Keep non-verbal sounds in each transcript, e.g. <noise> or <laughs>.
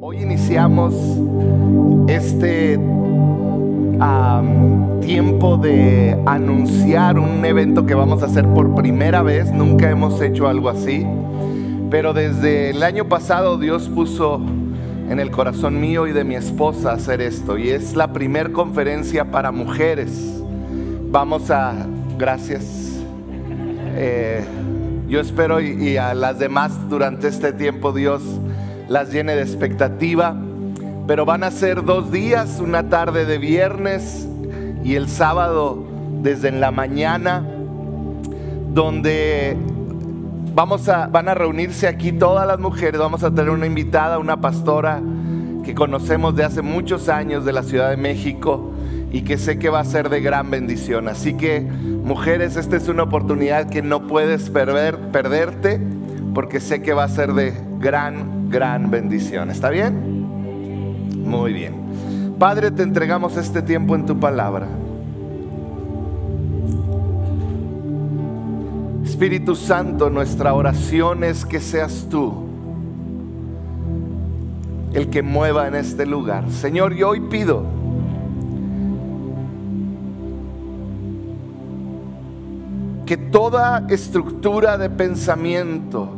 Hoy iniciamos este tiempo de anunciar un evento que vamos a hacer por primera vez. Nunca hemos hecho algo así. Pero desde el año pasado Dios puso en el corazón mío y de mi esposa hacer esto. Y es la primer conferencia para mujeres. Vamos a... Gracias. Eh, yo espero y, y a las demás durante este tiempo Dios las llene de expectativa. Pero van a ser dos días, una tarde de viernes y el sábado desde en la mañana, donde vamos a, van a reunirse aquí todas las mujeres. Vamos a tener una invitada, una pastora que conocemos de hace muchos años de la Ciudad de México y que sé que va a ser de gran bendición. Así que, mujeres, esta es una oportunidad que no puedes perder, perderte porque sé que va a ser de gran, gran bendición. ¿Está bien? Muy bien. Padre, te entregamos este tiempo en tu palabra. Espíritu Santo, nuestra oración es que seas tú el que mueva en este lugar. Señor, yo hoy pido que toda estructura de pensamiento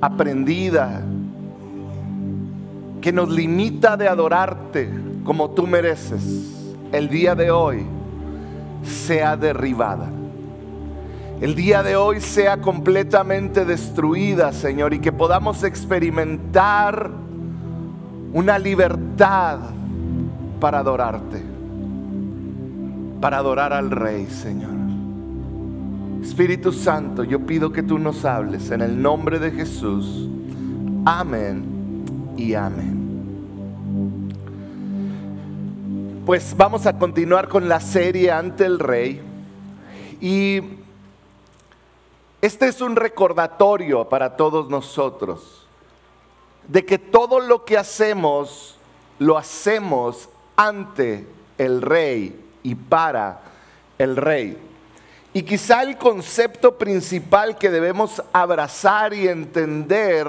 aprendida que nos limita de adorarte como tú mereces, el día de hoy sea derribada. El día de hoy sea completamente destruida, Señor, y que podamos experimentar una libertad para adorarte, para adorar al Rey, Señor. Espíritu Santo, yo pido que tú nos hables en el nombre de Jesús. Amén y amén. Pues vamos a continuar con la serie ante el Rey. Y este es un recordatorio para todos nosotros de que todo lo que hacemos lo hacemos ante el Rey y para el Rey. Y quizá el concepto principal que debemos abrazar y entender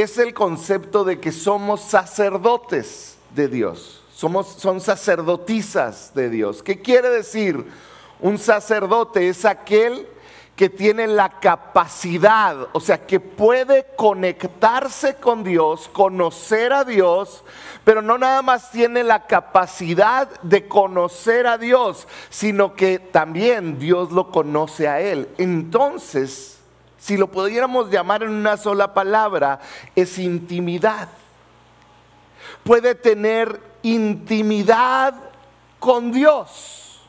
es el concepto de que somos sacerdotes de Dios. Somos, son sacerdotisas de Dios. ¿Qué quiere decir? Un sacerdote es aquel que tiene la capacidad, o sea, que puede conectarse con Dios, conocer a Dios, pero no nada más tiene la capacidad de conocer a Dios, sino que también Dios lo conoce a él. Entonces, si lo pudiéramos llamar en una sola palabra, es intimidad. Puede tener intimidad con Dios.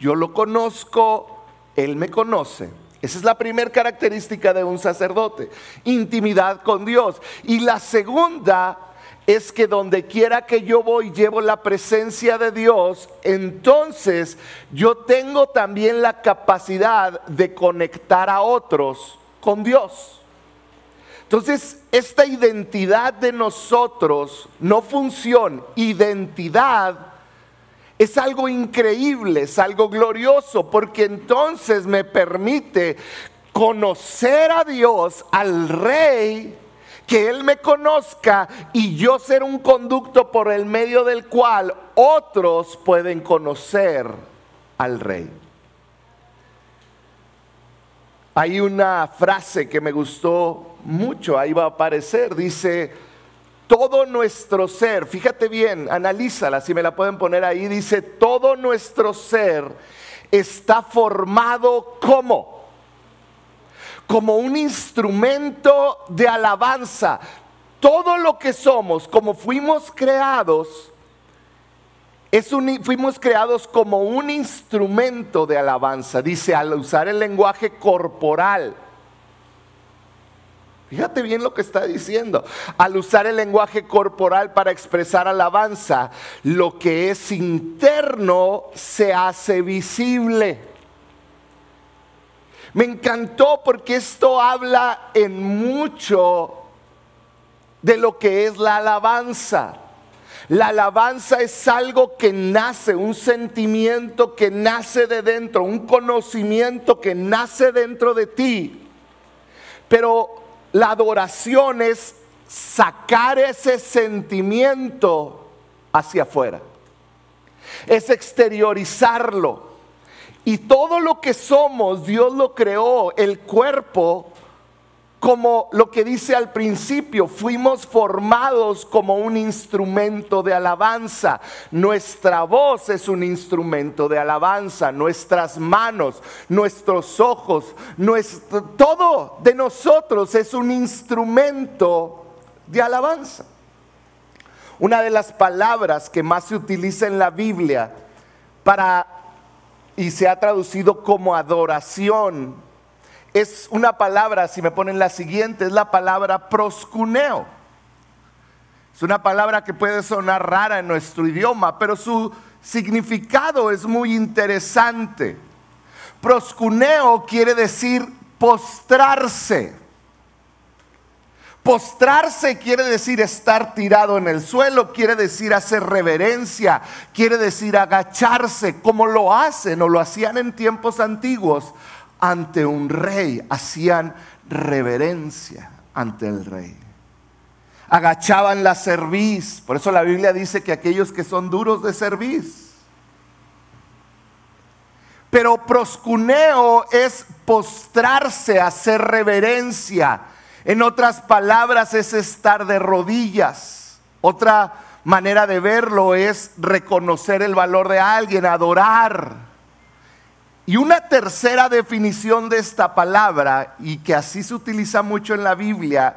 Yo lo conozco, Él me conoce. Esa es la primera característica de un sacerdote, intimidad con Dios. Y la segunda es que donde quiera que yo voy llevo la presencia de Dios, entonces yo tengo también la capacidad de conectar a otros con Dios. Entonces, esta identidad de nosotros, no función, identidad, es algo increíble, es algo glorioso, porque entonces me permite conocer a Dios, al Rey, que Él me conozca y yo ser un conducto por el medio del cual otros pueden conocer al Rey. Hay una frase que me gustó mucho, ahí va a aparecer, dice, todo nuestro ser, fíjate bien, analízala, si me la pueden poner ahí, dice, todo nuestro ser está formado como, como un instrumento de alabanza. Todo lo que somos, como fuimos creados, es un- fuimos creados como un instrumento de alabanza, dice, al usar el lenguaje corporal. Fíjate bien lo que está diciendo. Al usar el lenguaje corporal para expresar alabanza, lo que es interno se hace visible. Me encantó porque esto habla en mucho de lo que es la alabanza. La alabanza es algo que nace, un sentimiento que nace de dentro, un conocimiento que nace dentro de ti. Pero la adoración es sacar ese sentimiento hacia afuera. Es exteriorizarlo. Y todo lo que somos, Dios lo creó, el cuerpo, como lo que dice al principio, fuimos formados como un instrumento de alabanza. Nuestra voz es un instrumento de alabanza, nuestras manos, nuestros ojos, todo de nosotros es un instrumento de alabanza. Una de las palabras que más se utiliza en la Biblia para y se ha traducido como adoración es una palabra, si me ponen la siguiente, es la palabra proscuneo. Es una palabra que puede sonar rara en nuestro idioma, pero su significado es muy interesante. Proscuneo quiere decir postrarse. Postrarse quiere decir estar tirado en el suelo, quiere decir hacer reverencia, quiere decir agacharse, como lo hacen o lo hacían en tiempos antiguos ante un rey, hacían reverencia ante el rey. Agachaban la cerviz, por eso la Biblia dice que aquellos que son duros de cerviz. Pero proscuneo es postrarse, hacer reverencia. En otras palabras, es estar de rodillas. Otra manera de verlo es reconocer el valor de alguien, adorar. Y una tercera definición de esta palabra, y que así se utiliza mucho en la Biblia,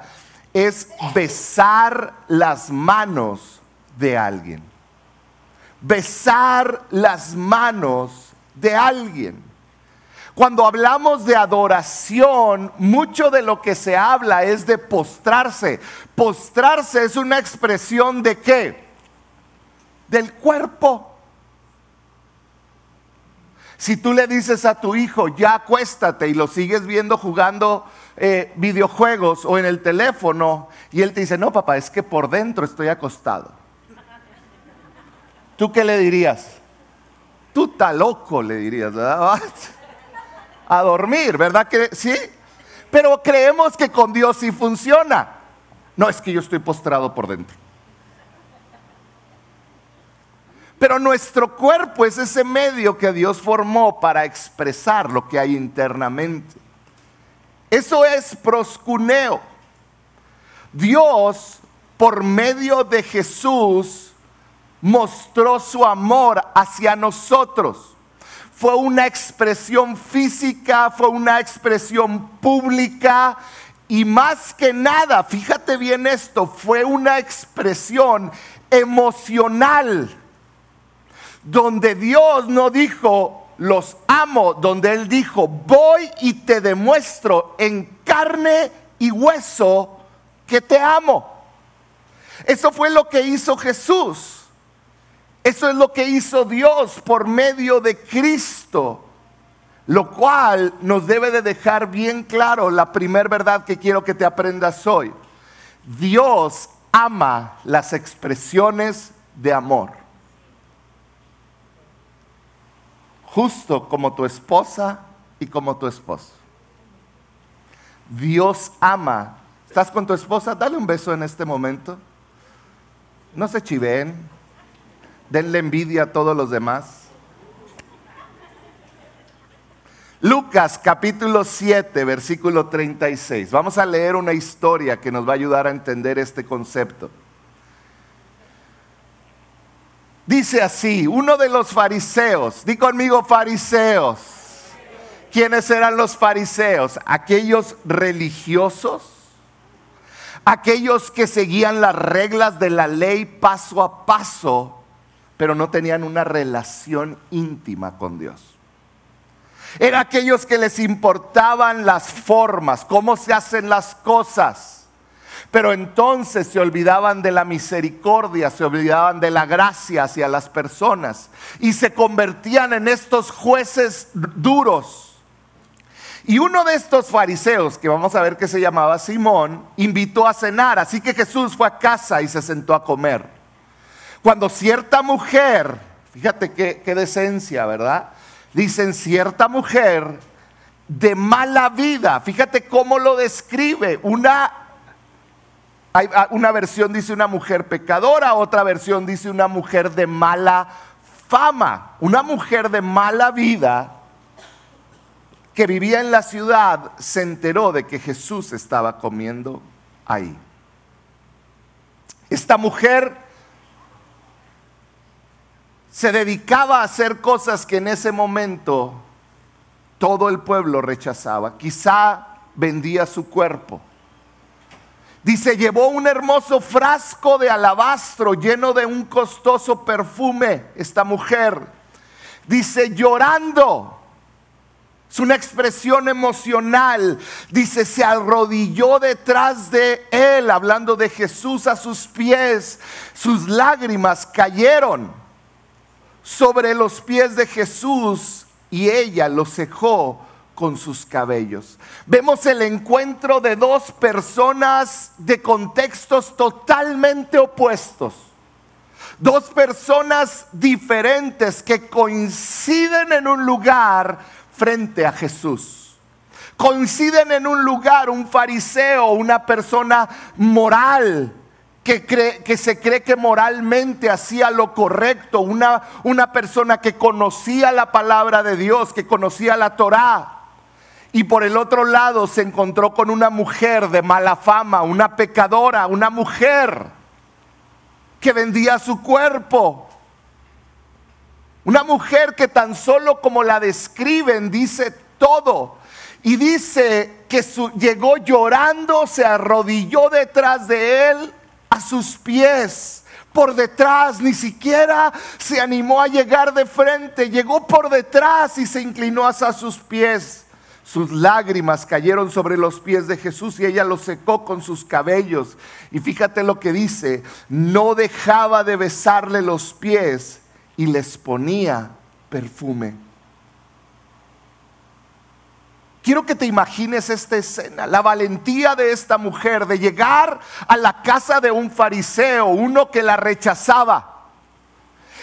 es besar las manos de alguien. Besar las manos de alguien. Cuando hablamos de adoración, mucho de lo que se habla es de postrarse. Postrarse es una expresión de qué? Del cuerpo. Si tú le dices a tu hijo, ya acuéstate y lo sigues viendo jugando eh, videojuegos o en el teléfono, y él te dice, no papá, es que por dentro estoy acostado. ¿Tú qué le dirías? Tú está loco, le dirías, ¿verdad? <laughs> A dormir, ¿verdad que sí? Pero creemos que con Dios sí funciona. No, es que yo estoy postrado por dentro. Pero nuestro cuerpo es ese medio que Dios formó para expresar lo que hay internamente. Eso es proscuneo. Dios, por medio de Jesús, mostró su amor hacia nosotros. Fue una expresión física, fue una expresión pública y más que nada, fíjate bien esto, fue una expresión emocional donde Dios no dijo, los amo, donde Él dijo, voy y te demuestro en carne y hueso que te amo. Eso fue lo que hizo Jesús. Eso es lo que hizo Dios por medio de Cristo. Lo cual nos debe de dejar bien claro la primera verdad que quiero que te aprendas hoy. Dios ama las expresiones de amor. Justo como tu esposa y como tu esposo. Dios ama. ¿Estás con tu esposa? Dale un beso en este momento. No se chiven. Denle envidia a todos los demás. Lucas capítulo 7, versículo 36. Vamos a leer una historia que nos va a ayudar a entender este concepto. Dice así, uno de los fariseos, di conmigo fariseos. ¿Quiénes eran los fariseos? Aquellos religiosos, aquellos que seguían las reglas de la ley paso a paso, pero no tenían una relación íntima con Dios. Eran aquellos que les importaban las formas, cómo se hacen las cosas pero entonces se olvidaban de la misericordia, se olvidaban de la gracia hacia las personas y se convertían en estos jueces duros. Y uno de estos fariseos, que vamos a ver que se llamaba Simón, invitó a cenar. Así que Jesús fue a casa y se sentó a comer. Cuando cierta mujer, fíjate qué, qué decencia, ¿verdad? Dicen cierta mujer de mala vida, fíjate cómo lo describe, una Hay, ah, una versión dice una mujer pecadora, otra versión dice una mujer de mala fama, una mujer de mala vida que vivía en la ciudad se enteró de que Jesús estaba comiendo ahí. Esta mujer se dedicaba a hacer cosas que en ese momento todo el pueblo rechazaba. Quizá vendía su cuerpo. Dice, llevó un hermoso frasco de alabastro lleno de un costoso perfume, esta mujer. Dice, llorando es una expresión emocional. Dice, se arrodilló detrás de él, hablando de Jesús a sus pies. Sus lágrimas cayeron sobre los pies de Jesús y ella los cejó con sus cabellos. Vemos el encuentro de dos personas de contextos totalmente opuestos. Dos personas diferentes que coinciden en un lugar frente a Jesús. Coinciden en un lugar un fariseo, una persona moral, que, cree, que, se cree que moralmente hacía lo correcto, una, una persona que conocía la palabra de Dios, que conocía la Torá. Y por el otro lado se encontró con una mujer de mala fama, una pecadora, una mujer que vendía su cuerpo, una mujer que tan solo como la describen dice todo. Y dice que llegó llorando, se arrodilló detrás de él a sus pies. Por detrás, ni siquiera se animó a llegar de frente, llegó por detrás y se inclinó hacia sus pies. Sus lágrimas cayeron sobre los pies de Jesús y ella los secó con sus cabellos. Y fíjate lo que dice, no dejaba de besarle los pies y les ponía perfume. Quiero que te imagines esta escena, la valentía de esta mujer de llegar a la casa de un fariseo, uno que la rechazaba.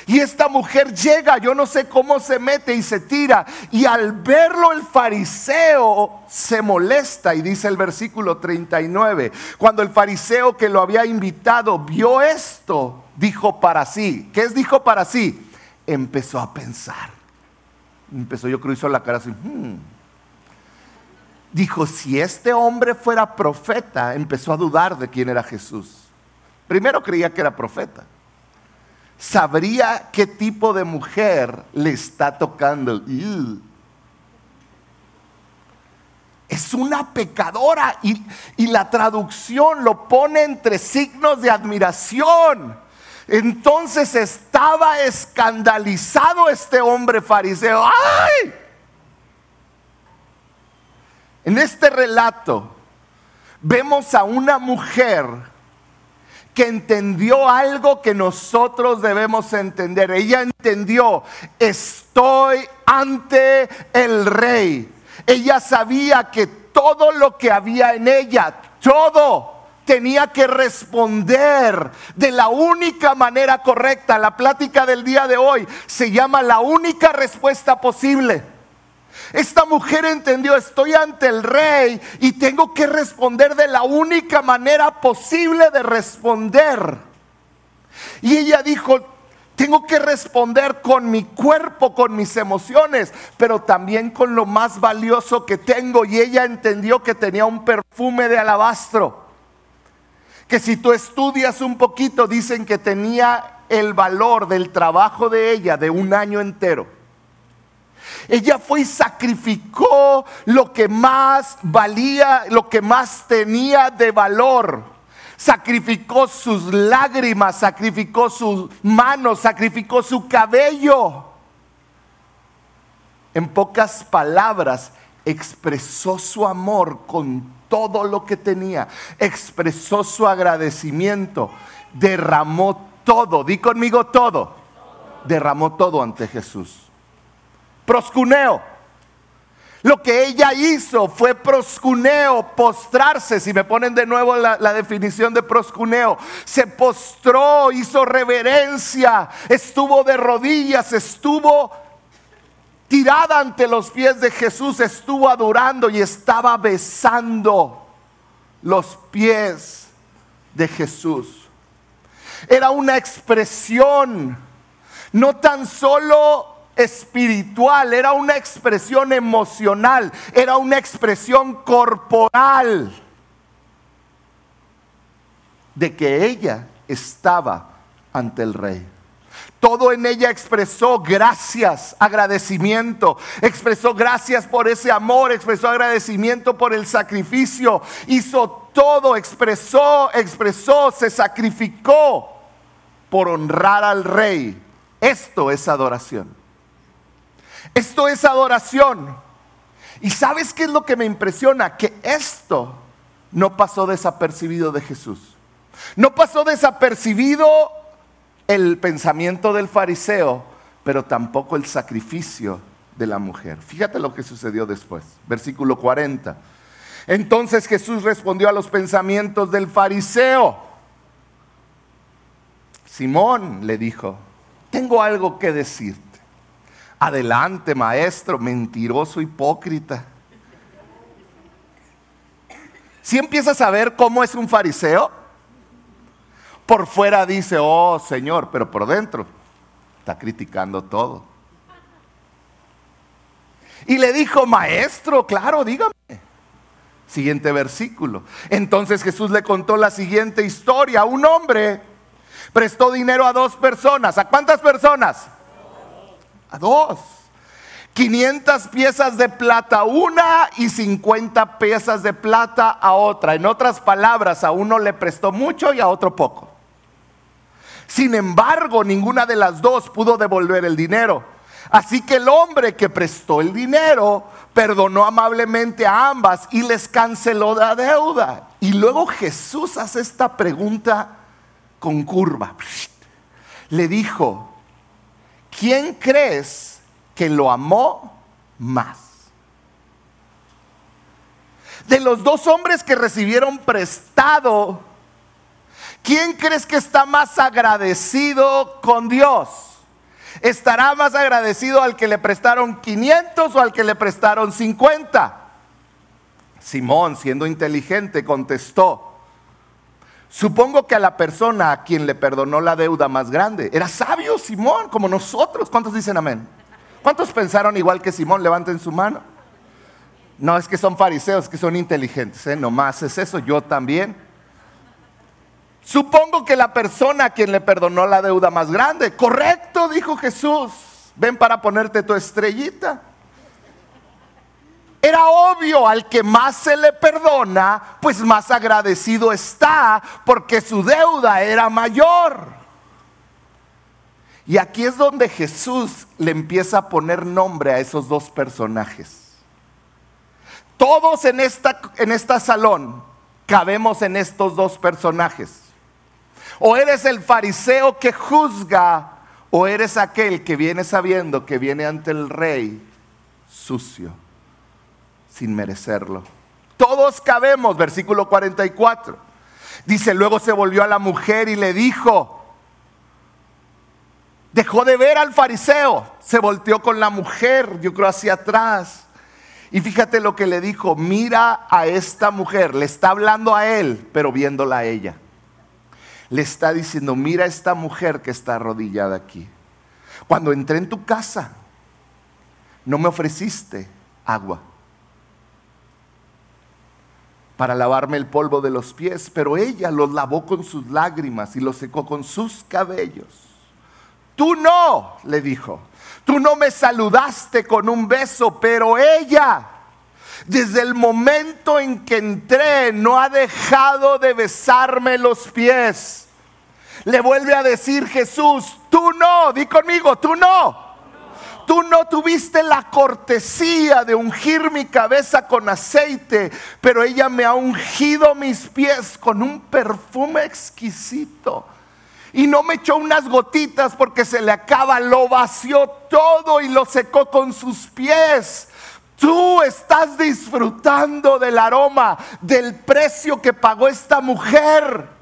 Y esta mujer llega, yo no sé cómo se mete y se tira. Y al verlo el fariseo se molesta. Y dice el versículo 39, cuando el fariseo que lo había invitado vio esto, dijo para sí. ¿Qué es dijo para sí? empezó a pensar. Empezó, yo creo, hizo la cara así. Hmm". Dijo, si este hombre fuera profeta, empezó a dudar de quién era Jesús. Primero creía que era profeta. Sabría qué tipo de mujer le está tocando. Es una pecadora y, y la traducción lo pone entre signos de admiración entonces estaba escandalizado este hombre fariseo. ¡Ay! En este relato vemos a una mujer que entendió algo que nosotros debemos entender. Ella entendió, estoy ante el rey. Ella sabía que todo lo que había en ella, todo tenía que responder de la única manera correcta. La plática del día de hoy se llama la única respuesta posible. Esta mujer entendió, estoy ante el rey y tengo que responder de la única manera posible de responder. Y ella dijo, tengo que responder con mi cuerpo, con mis emociones, pero también con lo más valioso que tengo. Y ella entendió que tenía un perfume de alabastro que si tú estudias un poquito dicen que tenía el valor del trabajo de ella de un año entero. Ella fue y sacrificó lo que más valía, lo que más tenía de valor. Sacrificó sus lágrimas, sacrificó sus manos, sacrificó su cabello. En pocas palabras, expresó su amor con todo lo que tenía, expresó su agradecimiento, derramó todo, di conmigo todo, derramó todo ante Jesús. Proscuneo. Lo que ella hizo fue proscuneo, postrarse. Si me ponen de nuevo la, definición de proscuneo, se postró, hizo reverencia, estuvo de rodillas, estuvo tirada ante los pies de Jesús, estuvo adorando y estaba besando los pies de Jesús era una expresión no tan solo espiritual, era una expresión emocional, era una expresión corporal de que ella estaba ante el rey. Todo en ella expresó gracias, agradecimiento, expresó gracias por ese amor, expresó agradecimiento por el sacrificio, hizo todo, expresó, expresó, se sacrificó por honrar al rey. Esto es adoración. Esto es adoración. ¿Y sabes qué es lo que me impresiona? Que esto no pasó desapercibido de Jesús. No pasó desapercibido el pensamiento del fariseo, pero tampoco el sacrificio de la mujer. Fíjate lo que sucedió después. Versículo 40. Entonces Jesús respondió a los pensamientos del fariseo. Simón le dijo, tengo algo que decirte. Adelante, maestro, mentiroso, hipócrita. Si empiezas a ver cómo es un fariseo, por fuera dice, oh Señor, pero por dentro está criticando todo. Y le dijo, maestro, claro, dígame. Siguiente versículo. Entonces Jesús le contó la siguiente historia. Un hombre prestó dinero a dos personas. ¿A cuántas personas? A dos. 500 piezas de plata a una y 50 piezas de plata a otra. En otras palabras, a uno le prestó mucho y a otro poco. Sin embargo, ninguna de las dos pudo devolver el dinero. Así que el hombre que prestó el dinero perdonó amablemente a ambas y les canceló la deuda. Y luego Jesús hace esta pregunta con curva. Le dijo, ¿quién crees que lo amó más? De los dos hombres que recibieron prestado ¿Quién crees que está más agradecido con Dios? ¿Estará más agradecido al que le prestaron 500 o al que le prestaron 50? Simón, siendo inteligente, contestó, Supongo que a la persona a quien le perdonó la deuda más grande. Era sabio Simón, como nosotros. ¿Cuántos dicen amén? ¿Cuántos pensaron igual que Simón? Levanten su mano. No es que son fariseos, que son inteligentes. ¿eh? Nomás es eso, yo también. Supongo que la persona a quien le perdonó la deuda más grande. Correcto, dijo Jesús. Ven para ponerte tu estrellita. Era obvio al que más se le perdona, pues más agradecido está porque su deuda era mayor. Y aquí es donde Jesús le empieza a poner nombre a esos dos personajes. Todos en esta, en esta salón cabemos en estos dos personajes. O eres el fariseo que juzga, o eres aquel que viene sabiendo que viene ante el rey sucio, sin merecerlo. Todos cabemos, versículo 44. Dice, luego se volvió a la mujer y le dijo, dejó de ver al fariseo, se volteó con la mujer, yo creo hacia atrás. Y fíjate lo que le dijo, mira a esta mujer, le está hablando a él, pero viéndola a ella le está diciendo, mira esta mujer que está arrodillada aquí. Cuando entré en tu casa, no me ofreciste agua para lavarme el polvo de los pies, pero ella los lavó con sus lágrimas y los secó con sus cabellos. Tú no, le dijo, tú no me saludaste con un beso, pero ella, desde el momento en que entré, no ha dejado de besarme los pies. Le vuelve a decir Jesús, tú no, di conmigo, tú no. Tú no tuviste la cortesía de ungir mi cabeza con aceite, pero ella me ha ungido mis pies con un perfume exquisito. Y no me echó unas gotitas porque se le acaba, lo vació todo y lo secó con sus pies. Tú estás disfrutando del aroma, del precio que pagó esta mujer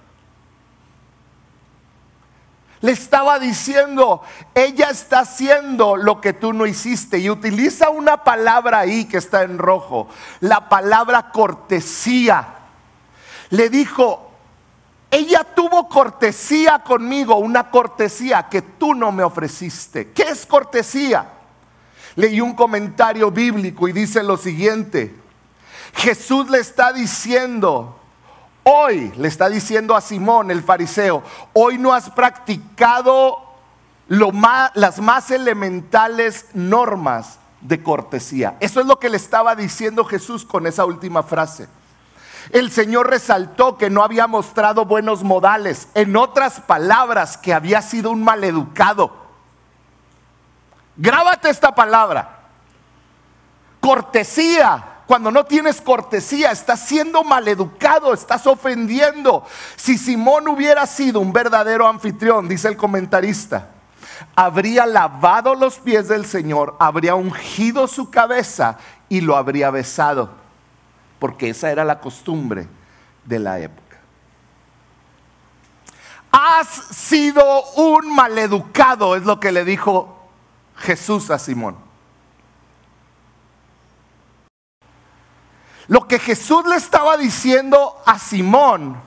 le estaba diciendo, ella está haciendo lo que tú no hiciste. Y utiliza una palabra ahí que está en rojo, la palabra cortesía. Le dijo, ella tuvo cortesía conmigo, una cortesía que tú no me ofreciste. ¿Qué es cortesía? Leí un comentario bíblico y dice lo siguiente. Jesús le está diciendo, hoy le está diciendo a Simón el fariseo, hoy no has practicado las más elementales normas de cortesía. Eso es lo que le estaba diciendo Jesús con esa última frase. El Señor resaltó que no había mostrado buenos modales, en otras palabras, que había sido un maleducado. Grábate esta palabra. Cortesía. Cuando no tienes cortesía, estás siendo maleducado, estás ofendiendo. Si Simón hubiera sido un verdadero anfitrión, dice el comentarista, habría lavado los pies del Señor, habría ungido su cabeza y lo habría besado porque esa era la costumbre de la época. Has sido un maleducado, es lo que le dijo Jesús a Simón. Lo que Jesús le estaba diciendo a Simón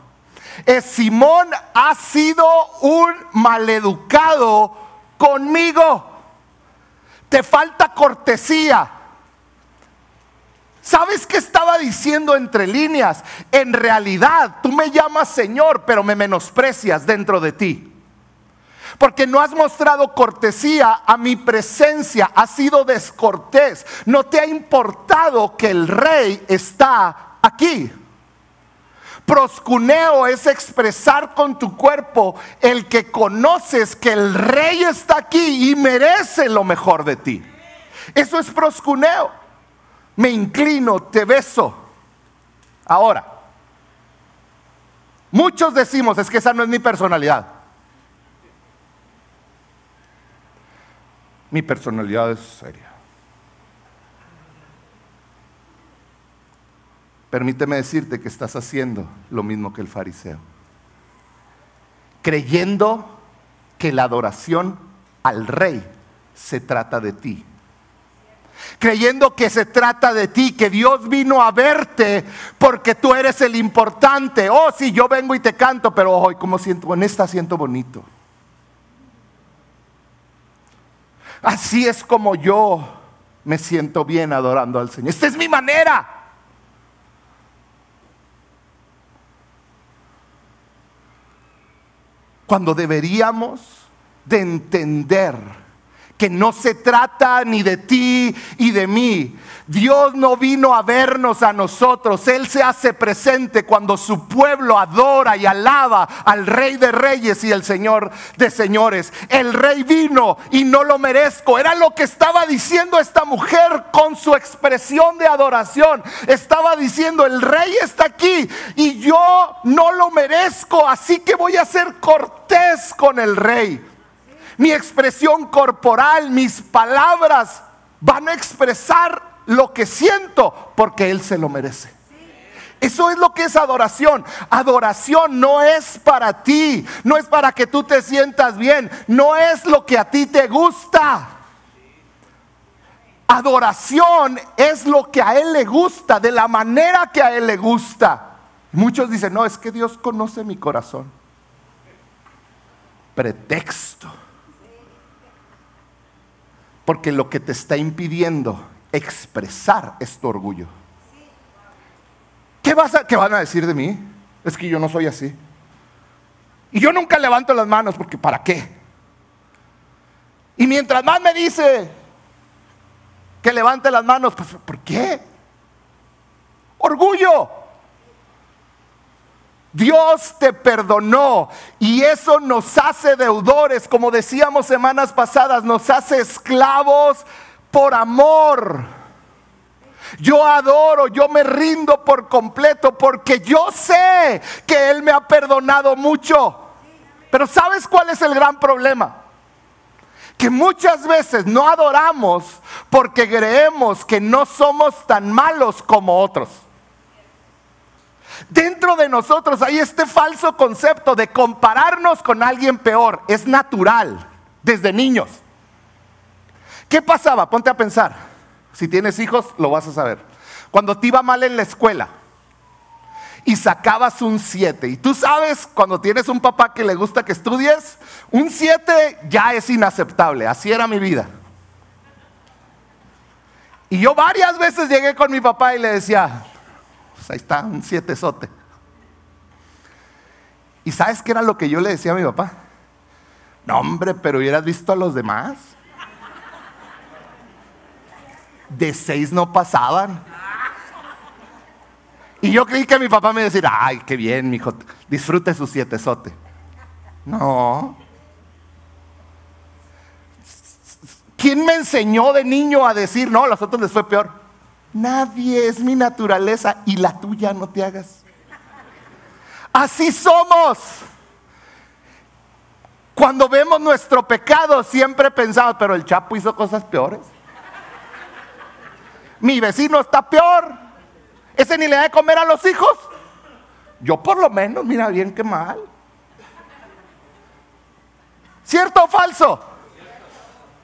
es, Simón ha sido un maleducado conmigo. Te falta cortesía. ¿Sabes qué estaba diciendo entre líneas? En realidad, tú me llamas Señor, pero me menosprecias dentro de ti. Porque no has mostrado cortesía a mi presencia, has sido descortés. No te ha importado que el rey está aquí. Proscuneo es expresar con tu cuerpo el que conoces que el rey está aquí y merece lo mejor de ti. Eso es proscuneo me inclino, te beso. Ahora, muchos decimos, es que esa no es mi personalidad. Mi personalidad es seria. Permíteme decirte que estás haciendo lo mismo que el fariseo. Creyendo que la adoración al rey se trata de ti creyendo que se trata de ti, que Dios vino a verte porque tú eres el importante. Oh, sí, yo vengo y te canto, pero hoy como siento, en esta siento bonito. Así es como yo me siento bien adorando al Señor. Esta es mi manera. Cuando deberíamos de entender que no se trata ni de ti y de mí. Dios no vino a vernos a nosotros. Él se hace presente cuando su pueblo adora y alaba al Rey de Reyes y el Señor de Señores. El Rey vino y no lo merezco. Era lo que estaba diciendo esta mujer con su expresión de adoración. Estaba diciendo, el Rey está aquí y yo no lo merezco. Así que voy a ser cortés con el Rey mi expresión corporal, mis palabras van a expresar lo que siento porque Él se lo merece. Eso es lo que es adoración. Adoración no es para ti, no es para que tú te sientas bien, no es lo que a ti te gusta. Adoración es lo que a Él le gusta, de la manera que a Él le gusta. Muchos dicen, no, es que Dios conoce mi corazón. Pretexto. Porque lo que te está impidiendo expresar es tu orgullo. ¿Qué, vas a, ¿Qué van a decir de mí? Es que yo no soy así. Y yo nunca levanto las manos porque ¿para qué? Y mientras más me dice que levante las manos, pues ¿por qué? Orgullo. Dios te perdonó y eso nos hace deudores, como decíamos semanas pasadas, nos hace esclavos por amor. Yo adoro, yo me rindo por completo porque yo sé que Él me ha perdonado mucho. Pero ¿sabes cuál es el gran problema? Que muchas veces no adoramos porque creemos que no somos tan malos como otros. Dentro de nosotros hay este falso concepto de compararnos con alguien peor. Es natural, desde niños. ¿Qué pasaba? Ponte a pensar. Si tienes hijos, lo vas a saber. Cuando te iba mal en la escuela y sacabas un 7. Y tú sabes, cuando tienes un papá que le gusta que estudies, un 7 ya es inaceptable. Así era mi vida. Y yo varias veces llegué con mi papá y le decía, ahí está, un 7 sote. ¿Y sabes qué era lo que yo le decía a mi papá? No, hombre, pero hubieras visto a los demás. De seis no pasaban. Y yo creí que mi papá me decía, ay, qué bien, hijo, disfrute su siete sote. No. ¿Quién me enseñó de niño a decir, no, a los otros les fue peor? Nadie es mi naturaleza y la tuya no te hagas. Así somos. Cuando vemos nuestro pecado, siempre pensamos, pero el Chapo hizo cosas peores. Mi vecino está peor. Ese ni le da de comer a los hijos. Yo por lo menos, mira bien que mal. ¿Cierto o falso?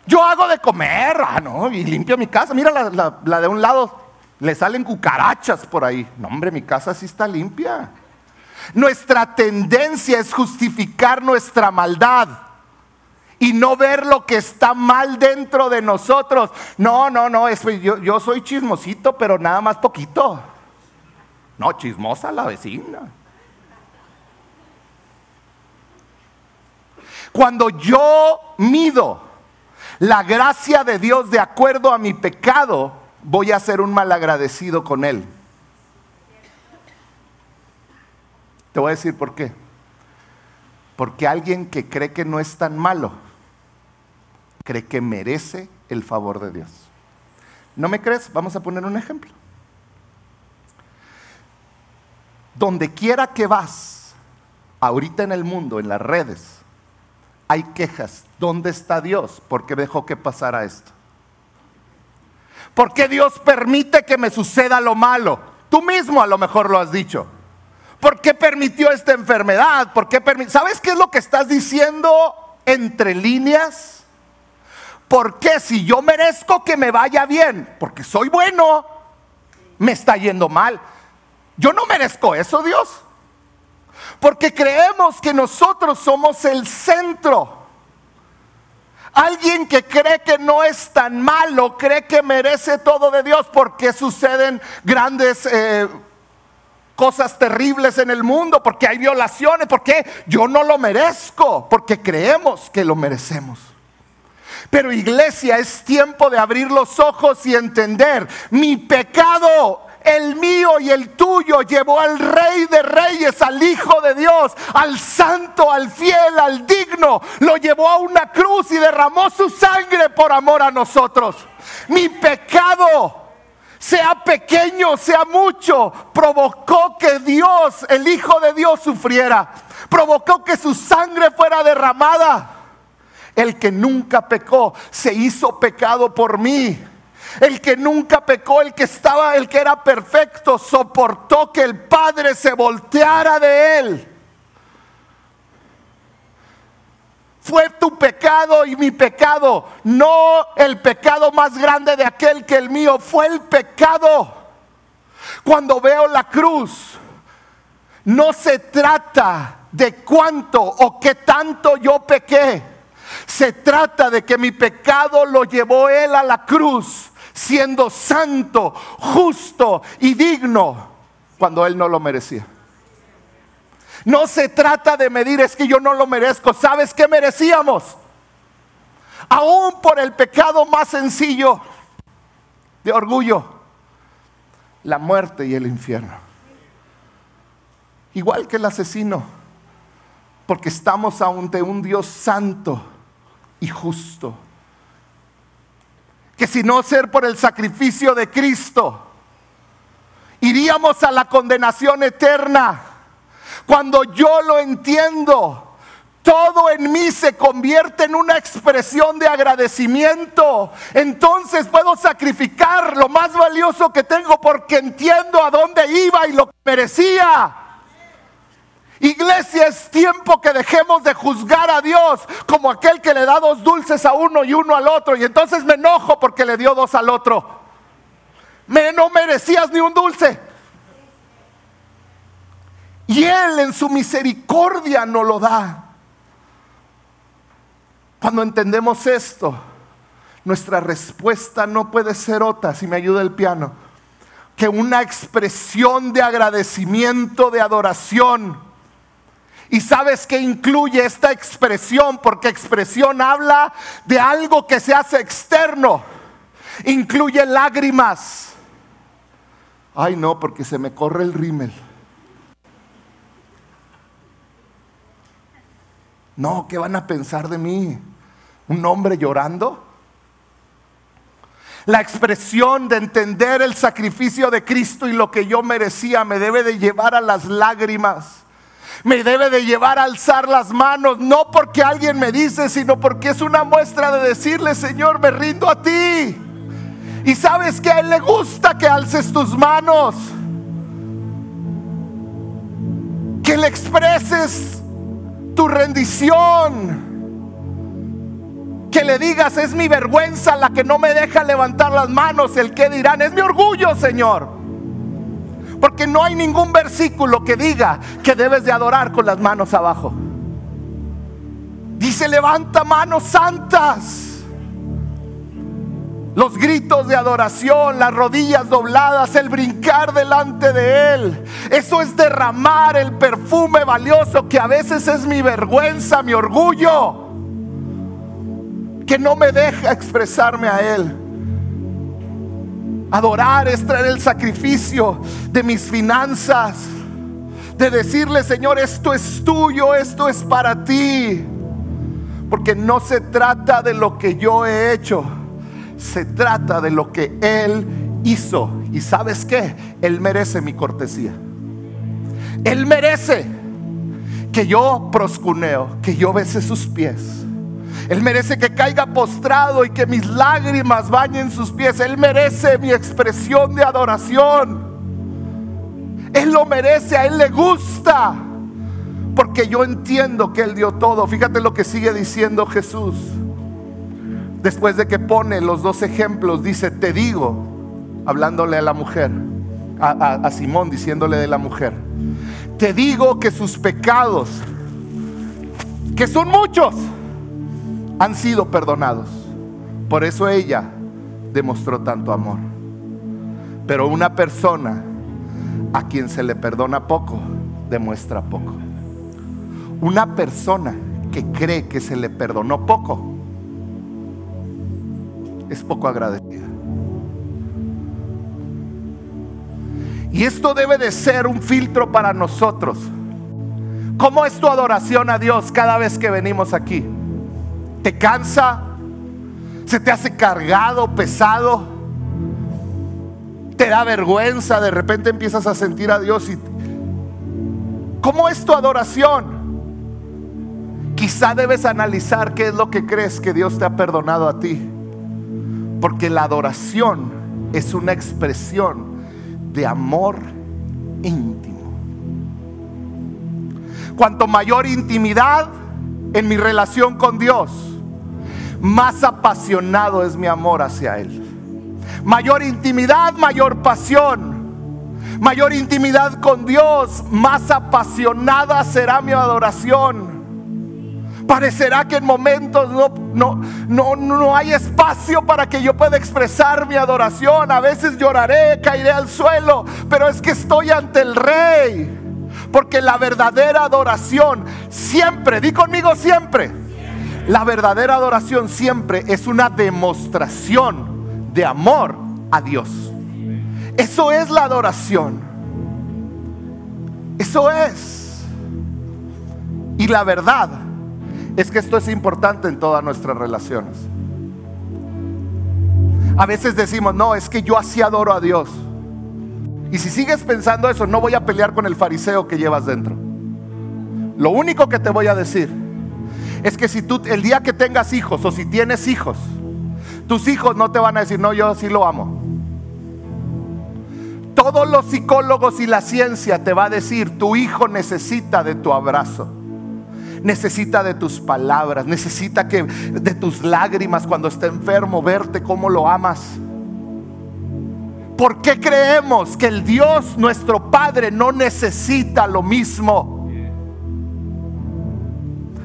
Yo hago de comer, ah, no, y limpio mi casa. Mira la, de un lado, le salen cucarachas por ahí. No, hombre, mi casa sí está limpia. Nuestra tendencia es justificar nuestra maldad y no ver lo que está mal dentro de nosotros. No, no, no, yo, yo soy chismosito, pero nada más poquito. No, chismosa la vecina. Cuando yo mido la gracia de Dios de acuerdo a mi pecado, voy a ser un malagradecido con Él. Te voy a decir por qué. Porque alguien que cree que no es tan malo, cree que merece el favor de Dios. ¿No me crees? Vamos a poner un ejemplo. Donde quiera que vas, ahorita en el mundo, en las redes, hay quejas. ¿Dónde está Dios? ¿Por qué dejó que pasara esto? ¿Por qué Dios permite que me suceda lo malo? Tú mismo a lo mejor lo has dicho. ¿Por qué permitió esta enfermedad? ¿Por qué ¿Sabes qué es lo que estás diciendo entre líneas? ¿Por qué si yo merezco que me vaya bien? Porque soy bueno, me está yendo mal. Yo no merezco eso, Dios. Porque creemos que nosotros somos el centro. Alguien que cree que no es tan malo, cree que merece todo de Dios porque suceden grandes eh, cosas terribles en el mundo, porque hay violaciones, porque yo no lo merezco, porque creemos que lo merecemos. Pero iglesia, es tiempo de abrir los ojos y entender, mi pecado el mío y el tuyo llevó al rey de reyes, al Hijo de Dios, al santo, al fiel, al digno. Lo llevó a una cruz y derramó su sangre por amor a nosotros. Mi pecado sea pequeño, sea mucho, provocó que Dios, el Hijo de Dios, sufriera. Provocó que su sangre fuera derramada. El que nunca pecó se hizo pecado por mí. El que nunca pecó, el que estaba, el que era perfecto, soportó que el Padre se volteara de él Fue tu pecado y mi pecado, no el pecado más grande de aquel que el mío, fue el pecado. Cuando veo la cruz, no se trata de cuánto o qué tanto yo pequé. Se trata de que mi pecado lo llevó Él a la cruz, siendo santo, justo y digno, cuando Él no lo merecía. No se trata de medir, es que yo no lo merezco. ¿Sabes qué merecíamos? Aún por el pecado más sencillo de orgullo, la muerte y el infierno. Igual que el asesino, porque estamos ante un Dios santo y justo. Que si no ser por el sacrificio de Cristo, iríamos a la condenación eterna cuando yo lo entiendo, todo en mí se convierte en una expresión de agradecimiento. Entonces puedo sacrificar lo más valioso que tengo porque entiendo a dónde iba y lo que merecía. Iglesia, es tiempo que dejemos de juzgar a Dios como aquel que le da dos dulces a uno y uno al otro. Y entonces me enojo porque le dio dos al otro. Me no merecías ni un dulce. Y Él en su misericordia nos lo da. Cuando entendemos esto, nuestra respuesta no puede ser otra, si me ayuda el piano, que una expresión de agradecimiento, de adoración. Y sabes que incluye esta expresión, porque expresión habla de algo que se hace externo. Incluye lágrimas. Ay no, porque se me corre el rímel. No, ¿qué van a pensar de mí? ¿Un hombre llorando? La expresión de entender el sacrificio de Cristo y lo que yo merecía me debe de llevar a las lágrimas. Me debe de llevar a alzar las manos, no porque alguien me dice, sino porque es una muestra de decirle, Señor, me rindo a ti. Y sabes que a Él le gusta que alces tus manos. Que le expreses tu rendición. Que le digas, es mi vergüenza la que no me deja levantar las manos, el que dirán, es mi orgullo, Señor. Porque no hay ningún versículo que diga que debes de adorar con las manos abajo. Dice, levanta manos santas los gritos de adoración, las rodillas dobladas, el brincar delante de Él. Eso es derramar el perfume valioso que a veces es mi vergüenza, mi orgullo, que no me deja expresarme a Él. Adorar es traer el sacrificio de mis finanzas, de decirle, Señor, esto es tuyo, esto es para ti. Porque no se trata de lo que yo he hecho se trata de lo que Él hizo. ¿Y sabes qué? Él merece mi cortesía. Él merece que yo proscuneo, que yo bese sus pies. Él merece que caiga postrado y que mis lágrimas bañen sus pies. Él merece mi expresión de adoración. Él lo merece, a Él le gusta. Porque yo entiendo que Él dio todo. Fíjate lo que sigue diciendo Jesús después de que pone los dos ejemplos, dice, te digo, hablándole a la mujer, a, Simón diciéndole de la mujer, te digo que sus pecados, que son muchos, han sido perdonados. Por eso ella demostró tanto amor. Pero una persona a quien se le perdona poco, demuestra poco. Una persona que cree que se le perdonó poco, es poco agradecida. Y esto debe de ser un filtro para nosotros. ¿Cómo es tu adoración a Dios cada vez que venimos aquí? ¿Te cansa? ¿Se te hace cargado, pesado? ¿Te da vergüenza? De repente empiezas a sentir a Dios y... ¿Cómo es tu adoración? Quizá debes analizar qué es lo que crees que Dios te ha perdonado a ti. Porque la adoración es una expresión de amor íntimo. Cuanto mayor intimidad en mi relación con Dios, más apasionado es mi amor hacia Él. Mayor intimidad, mayor pasión. Mayor intimidad con Dios, más apasionada será mi adoración. Parecerá que en momentos no, no, no, no hay espacio para que yo pueda expresar mi adoración. A veces lloraré, caeré al suelo, pero es que estoy ante el rey. Porque la verdadera adoración siempre, di conmigo siempre, la verdadera adoración siempre es una demostración de amor a Dios. Eso es la adoración. Eso es. Y la verdad es que esto es importante en todas nuestras relaciones. A veces decimos, no, es que yo así adoro a Dios. Y si sigues pensando eso, no voy a pelear con el fariseo que llevas dentro. Lo único que te voy a decir es que si tú, el día que tengas hijos o si tienes hijos, tus hijos no te van a decir, no, yo sí lo amo. Todos los psicólogos y la ciencia te va a decir, tu hijo necesita de tu abrazo necesita de tus palabras, necesita que de tus lágrimas cuando esté enfermo, verte cómo lo amas. ¿Por qué creemos que el Dios nuestro Padre no necesita lo mismo?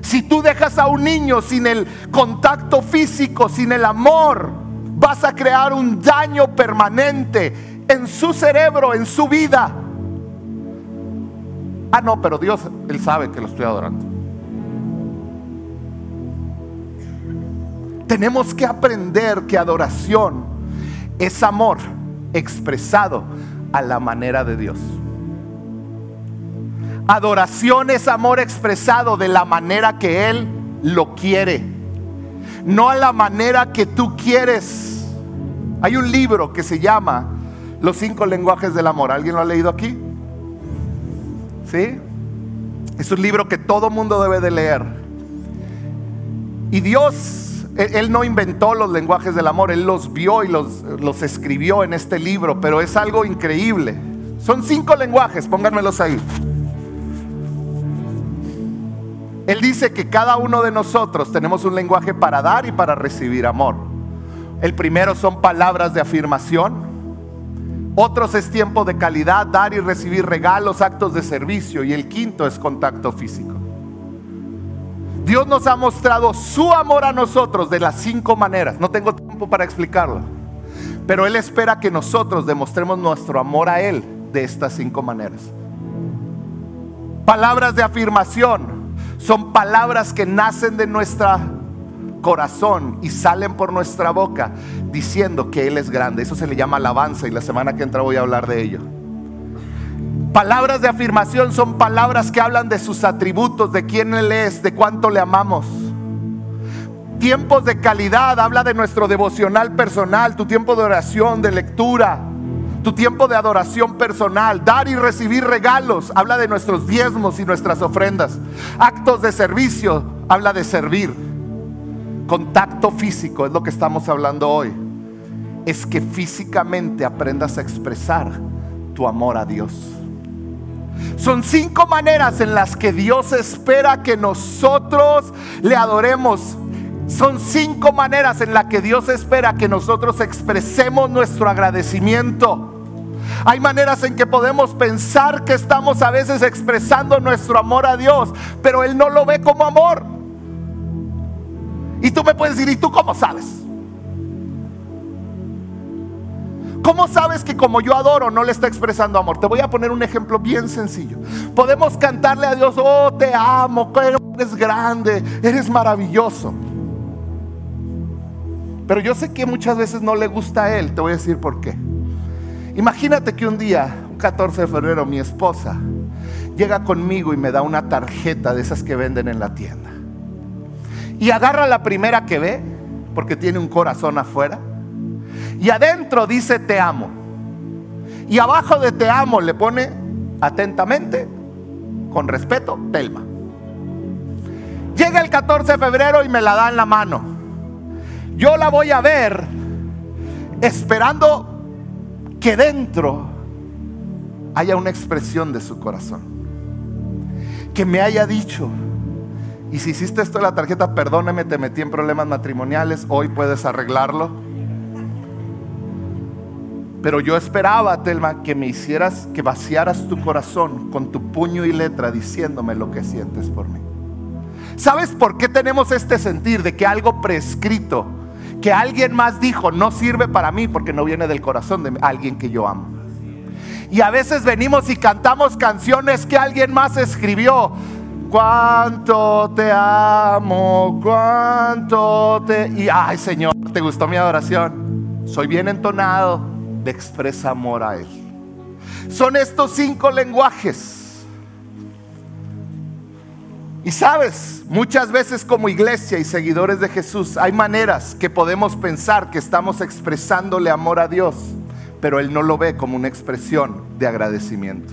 Si tú dejas a un niño sin el contacto físico, sin el amor, vas a crear un daño permanente en su cerebro, en su vida. Ah, no, pero Dios, Él sabe que lo estoy adorando. Tenemos que aprender que adoración es amor expresado a la manera de Dios. Adoración es amor expresado de la manera que Él lo quiere, no a la manera que tú quieres. Hay un libro que se llama Los cinco lenguajes del amor. ¿Alguien lo ha leído aquí? ¿Sí? Es un libro que todo mundo debe de leer. Y Dios él, no inventó los lenguajes del amor, Él los vio y los, los escribió en este libro, pero es algo increíble. Son cinco lenguajes, pónganmelos ahí. Él dice que cada uno de nosotros tenemos un lenguaje para dar y para recibir amor. El primero son palabras de afirmación. Otros es tiempo de calidad, dar y recibir regalos, actos de servicio. Y el quinto es contacto físico. Dios nos ha mostrado su amor a nosotros de las cinco maneras. No tengo tiempo para explicarlo. Pero Él espera que nosotros demostremos nuestro amor a Él de estas cinco maneras. Palabras de afirmación son palabras que nacen de nuestro corazón y salen por nuestra boca diciendo que Él es grande. Eso se le llama alabanza y la semana que entra voy a hablar de ello. Palabras de afirmación son palabras que hablan de sus atributos, de quién Él es, de cuánto le amamos. Tiempos de calidad habla de nuestro devocional personal, tu tiempo de oración, de lectura, tu tiempo de adoración personal. Dar y recibir regalos habla de nuestros diezmos y nuestras ofrendas. Actos de servicio habla de servir. Contacto físico es lo que estamos hablando hoy. Es que físicamente aprendas a expresar tu amor a Dios. Son cinco maneras en las que Dios espera que nosotros le adoremos. Son cinco maneras en las que Dios espera que nosotros expresemos nuestro agradecimiento. Hay maneras en que podemos pensar que estamos a veces expresando nuestro amor a Dios, pero Él no lo ve como amor. Y tú me puedes decir, ¿y tú cómo sabes? ¿Cómo sabes que como yo adoro no le está expresando amor? Te voy a poner un ejemplo bien sencillo. Podemos cantarle a Dios, oh, te amo, eres grande, eres maravilloso. Pero yo sé que muchas veces no le gusta a Él. Te voy a decir por qué. Imagínate que un día, un 14 de febrero, mi esposa llega conmigo y me da una tarjeta de esas que venden en la tienda. Y agarra la primera que ve, porque tiene un corazón afuera y adentro dice te amo. Y abajo de te amo le pone atentamente, con respeto, Telma. Llega el 14 de febrero y me la da en la mano. Yo la voy a ver esperando que dentro haya una expresión de su corazón. Que me haya dicho, y si hiciste esto en la tarjeta, perdóneme, te metí en problemas matrimoniales, hoy puedes arreglarlo pero yo esperaba, Telma, que me hicieras, que vaciaras tu corazón con tu puño y letra diciéndome lo que sientes por mí. ¿Sabes por qué tenemos este sentir de que algo prescrito, que alguien más dijo, no sirve para mí porque no viene del corazón de alguien que yo amo? Y a veces venimos y cantamos canciones que alguien más escribió. Cuánto te amo, cuánto te... Y ay Señor, ¿te gustó mi adoración? Soy bien entonado de expresa amor a Él. Son estos cinco lenguajes. Y sabes, muchas veces como iglesia y seguidores de Jesús hay maneras que podemos pensar que estamos expresándole amor a Dios, pero Él no lo ve como una expresión de agradecimiento.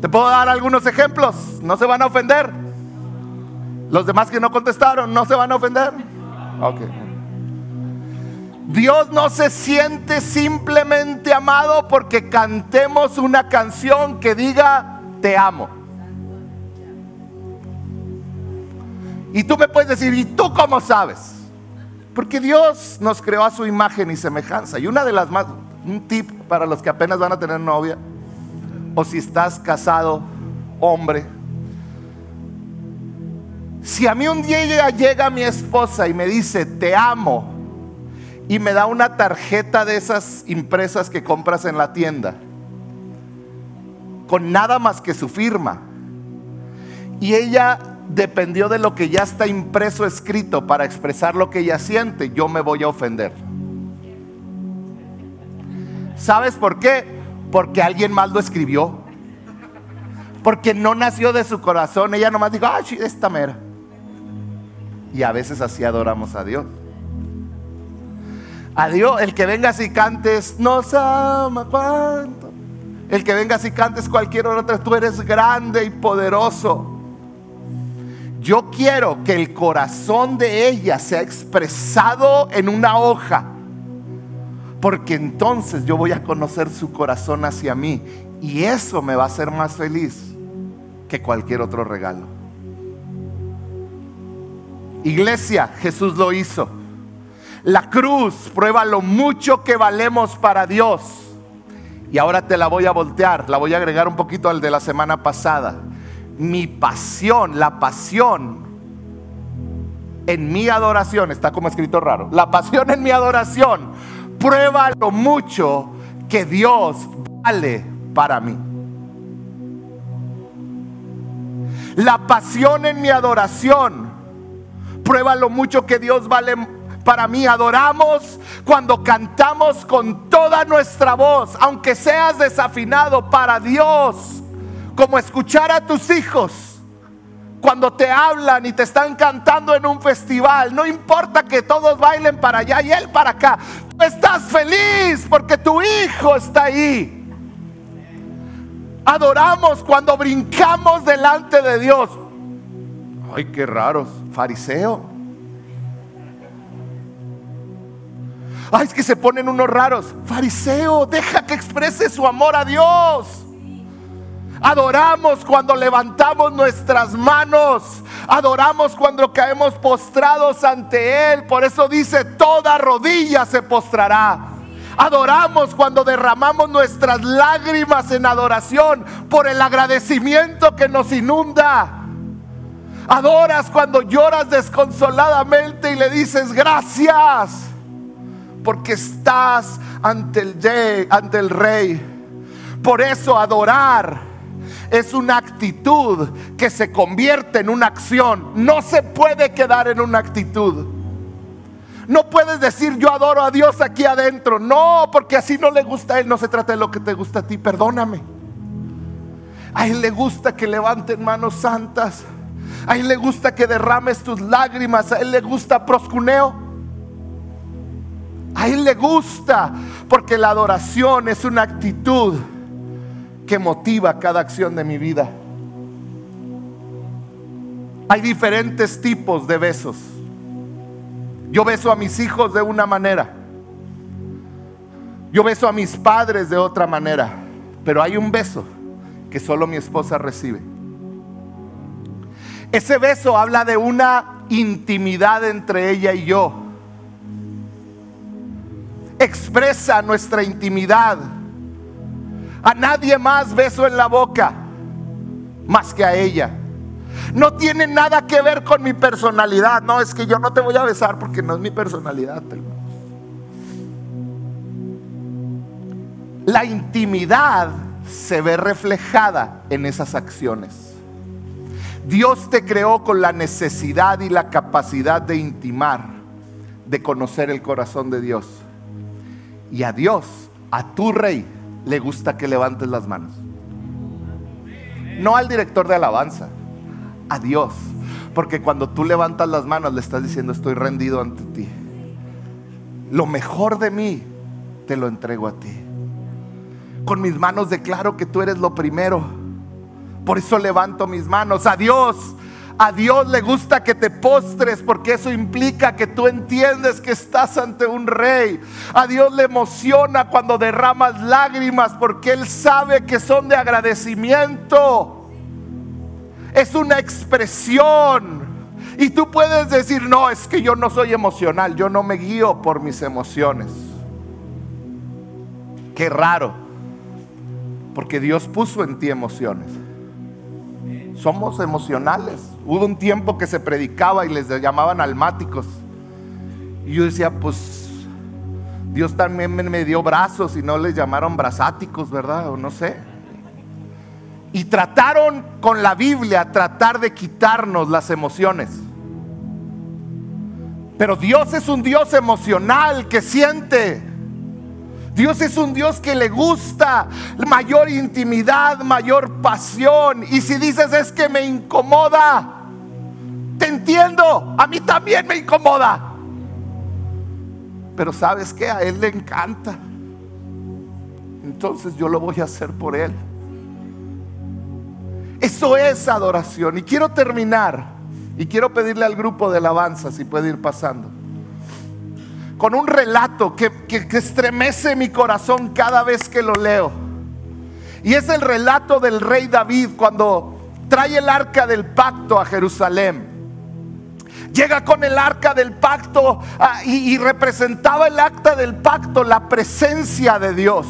¿Te puedo dar algunos ejemplos? ¿No se van a ofender? Los demás que no contestaron, ¿no se van a ofender? Ok. Dios no se siente simplemente amado porque cantemos una canción que diga, te amo. Y tú me puedes decir, ¿y tú cómo sabes? Porque Dios nos creó a su imagen y semejanza. Y una de las más, Un tip para los que apenas van a tener novia. O si estás casado, hombre. Si a mí un día llega mi esposa y me dice, te amo, y me da una tarjeta de esas impresas que compras en la tienda, con nada más que su firma, y ella dependió de lo que ya está impreso, escrito, para expresar lo que ella siente, yo me voy a ofender. ¿Sabes por qué? Porque alguien más lo escribió. Porque no nació de su corazón. Ella nomás dijo, ay, esta mera. Y a veces así adoramos a Dios. A Dios, el que venga y cantes, nos ama cuánto. El que venga y cantes cualquier otra, tú eres grande y poderoso. Yo quiero que el corazón de ella sea expresado en una hoja. Porque entonces yo voy a conocer su corazón hacia mí. Y eso me va a hacer más feliz que cualquier otro regalo. Iglesia, Jesús lo hizo. La cruz prueba lo mucho que valemos para Dios. Y ahora te la voy a voltear, la voy a agregar un poquito al de la semana pasada. Mi pasión, la pasión en mi adoración, está como escrito raro, la pasión en mi adoración prueba lo mucho que Dios vale para mí. La pasión en mi adoración Prueba lo mucho que Dios vale para mí. Adoramos cuando cantamos con toda nuestra voz, aunque seas desafinado para Dios, como escuchar a tus hijos cuando te hablan y te están cantando en un festival. No importa que todos bailen para allá y él para acá. Tú estás feliz porque tu hijo está ahí. Adoramos cuando brincamos delante de Dios. Ay, qué raros. Fariseo. Ay, es que se ponen unos raros. Fariseo, deja que exprese su amor a Dios. Adoramos cuando levantamos nuestras manos. Adoramos cuando caemos postrados ante Él. Por eso dice, toda rodilla se postrará. Adoramos cuando derramamos nuestras lágrimas en adoración por el agradecimiento que nos inunda. Adoras cuando lloras desconsoladamente y le dices gracias. Porque estás ante el, rey, ante el rey. Por eso adorar es una actitud que se convierte en una acción. No se puede quedar en una actitud. No puedes decir yo adoro a Dios aquí adentro. No, porque así no le gusta a Él. No se trata de lo que te gusta a ti. Perdóname. A Él le gusta que levanten manos santas. A Él le gusta que derrames tus lágrimas. A Él le gusta proscuneo. A Él le gusta porque la adoración es una actitud que motiva cada acción de mi vida. Hay diferentes tipos de besos. Yo beso a mis hijos de una manera. Yo beso a mis padres de otra manera. Pero hay un beso que solo mi esposa recibe. Ese beso habla de una intimidad entre ella y yo. Expresa nuestra intimidad. A nadie más beso en la boca más que a ella. No tiene nada que ver con mi personalidad. No, es que yo no te voy a besar porque no es mi personalidad. La intimidad se ve reflejada en esas acciones. Dios te creó con la necesidad y la capacidad de intimar, de conocer el corazón de Dios. Y a Dios, a tu rey, le gusta que levantes las manos. No al director de alabanza, a Dios. Porque cuando tú levantas las manos le estás diciendo estoy rendido ante ti. Lo mejor de mí te lo entrego a ti. Con mis manos declaro que tú eres lo primero por eso levanto mis manos. A Dios, a Dios le gusta que te postres porque eso implica que tú entiendes que estás ante un rey. A Dios le emociona cuando derramas lágrimas porque Él sabe que son de agradecimiento. Es una expresión. Y tú puedes decir, no, es que yo no soy emocional, yo no me guío por mis emociones. Qué raro. Porque Dios puso en ti emociones. Somos emocionales. Hubo un tiempo que se predicaba y les llamaban almáticos. Y yo decía, pues Dios también me dio brazos y no les llamaron brazáticos, ¿verdad? O no sé. Y trataron con la Biblia, tratar de quitarnos las emociones. Pero Dios es un Dios emocional que siente. Dios es un Dios que le gusta mayor intimidad, mayor pasión. Y si dices es que me incomoda, te entiendo, a mí también me incomoda. Pero sabes que a Él le encanta. Entonces yo lo voy a hacer por Él. Eso es adoración. Y quiero terminar y quiero pedirle al grupo de alabanza si puede ir pasando. Con un relato que, estremece mi corazón cada vez que lo leo. Y es el relato del rey David cuando trae el arca del pacto a Jerusalén. Llega con el arca del pacto ah, y representaba el acta del pacto, la presencia de Dios.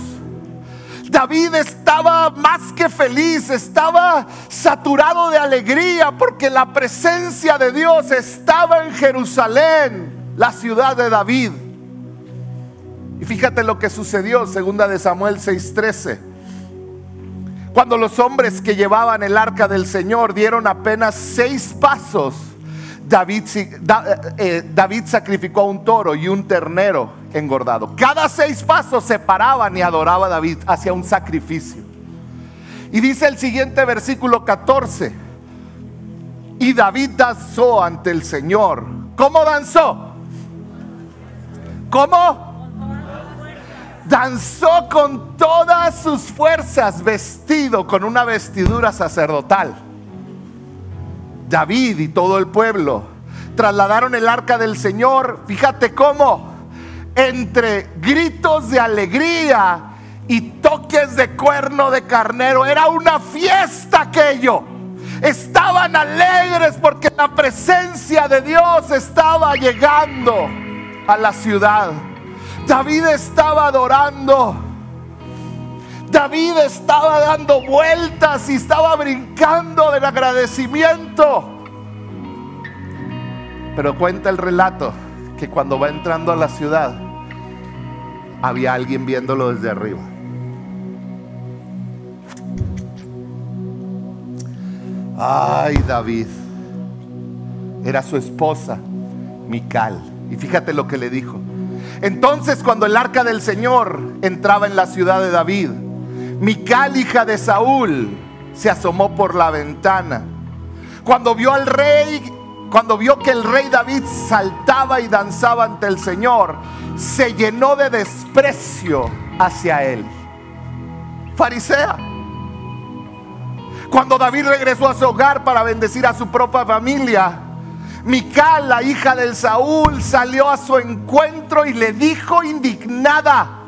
David estaba más que feliz, estaba saturado de alegría porque la presencia de Dios estaba en Jerusalén, la ciudad de David. Y fíjate lo que sucedió, segunda de Samuel 6:13. Cuando los hombres que llevaban el arca del Señor dieron apenas seis pasos, David, eh, eh, David sacrificó a un toro y un ternero engordado. Cada seis pasos se paraban y adoraba a David hacia un sacrificio. Y dice el siguiente versículo 14. Y David danzó ante el Señor. ¿Cómo danzó? ¿Cómo? Danzó con todas sus fuerzas, vestido con una vestidura sacerdotal. David y todo el pueblo trasladaron el arca del Señor, fíjate cómo, entre gritos de alegría y toques de cuerno de carnero. Era una fiesta aquello. Estaban alegres porque la presencia de Dios estaba llegando a la ciudad. David estaba adorando. David estaba dando vueltas y estaba brincando del agradecimiento. Pero cuenta el relato que cuando va entrando a la ciudad, había alguien viéndolo desde arriba. Ay, David. Era su esposa, Mical. Y fíjate lo que le dijo. Entonces, cuando el arca del Señor entraba en la ciudad de David, Mical, hija de Saúl, se asomó por la ventana. Cuando vio al rey, cuando vio que el rey David saltaba y danzaba ante el Señor, se llenó de desprecio hacia él. Farisea. Cuando David regresó a su hogar para bendecir a su propia familia, Mical, la hija del Saúl, salió a su encuentro y le dijo indignada,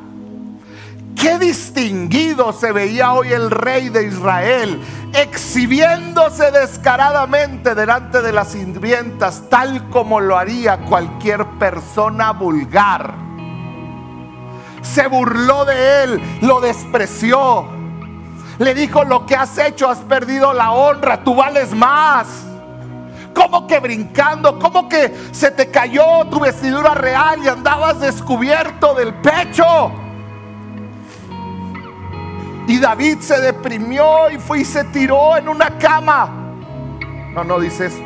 Qué distinguido se veía hoy el rey de Israel, exhibiéndose descaradamente delante de las sirvientas, tal como lo haría cualquier persona vulgar. Se burló de él, lo despreció. Le dijo, lo que has hecho, has perdido la honra, tú vales más. ¿Cómo que brincando? ¿Cómo que se te cayó tu vestidura real y andabas descubierto del pecho? Y David se deprimió y fue y se tiró en una cama. No, no dice eso.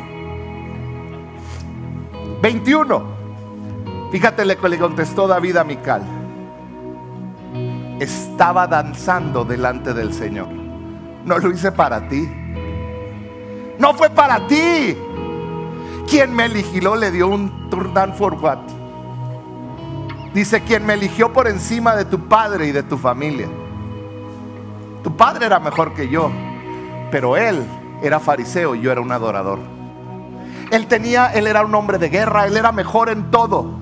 21. Fíjate que le contestó David a Mical. Estaba danzando delante del Señor. No lo hice para ti. No fue para ti. Quien me eligió le dio un turn down for what? Dice, quien me eligió por encima de tu padre y de tu familia. Tu padre era mejor que yo, pero él era fariseo y yo era un adorador. Él tenía, él era un hombre de guerra, él era mejor en todo.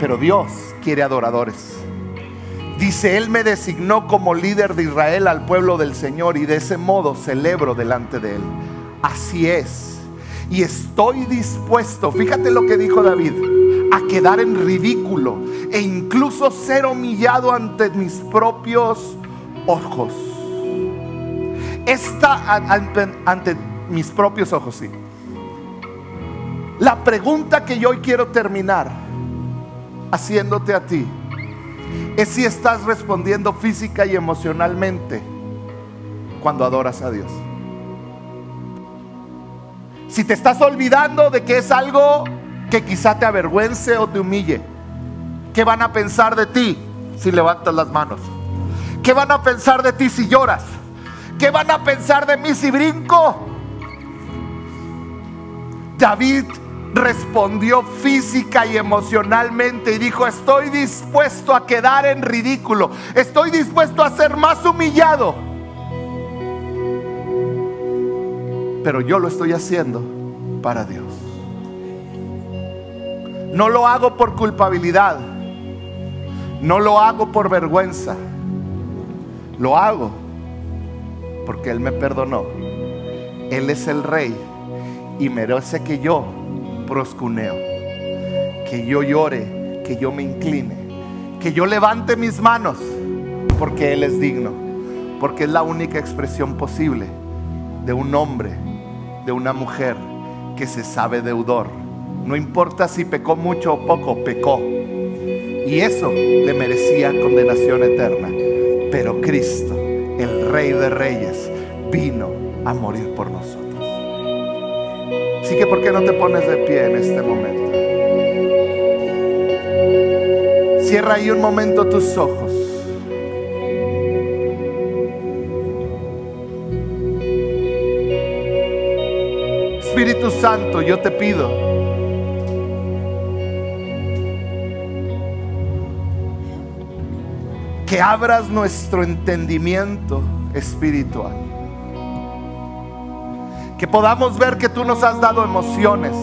Pero Dios quiere adoradores. Dice, Él me designó como líder de Israel al pueblo del Señor y de ese modo celebro delante de Él. Así es. Y estoy dispuesto, fíjate lo que dijo David, a quedar en ridículo e incluso ser humillado ante mis propios ojos. Esta ante, ante mis propios ojos, sí. La pregunta que yo hoy quiero terminar haciéndote a ti es si estás respondiendo física y emocionalmente cuando adoras a Dios. Si te estás olvidando de que es algo que quizá te avergüence o te humille, ¿qué van a pensar de ti si levantas las manos? ¿Qué van a pensar de ti si lloras? ¿Qué van a pensar de mí si brinco? David respondió física y emocionalmente y dijo, estoy dispuesto a quedar en ridículo, estoy dispuesto a ser más humillado. Pero yo lo estoy haciendo para Dios. No lo hago por culpabilidad, no lo hago por vergüenza, lo hago porque Él me perdonó. Él es el rey y merece que yo proscuneo, que yo llore, que yo me incline, que yo levante mis manos, porque Él es digno, porque es la única expresión posible de un hombre, de una mujer que se sabe deudor. No importa si pecó mucho o poco, pecó. Y eso le merecía condenación eterna. Pero Cristo, el Rey de Reyes, vino a morir por nosotros. Así que ¿por qué no te pones de pie en este momento? Cierra ahí un momento tus ojos. Espíritu Santo, yo te pido. Que abras nuestro entendimiento espiritual. Que podamos ver que tú nos has dado emociones.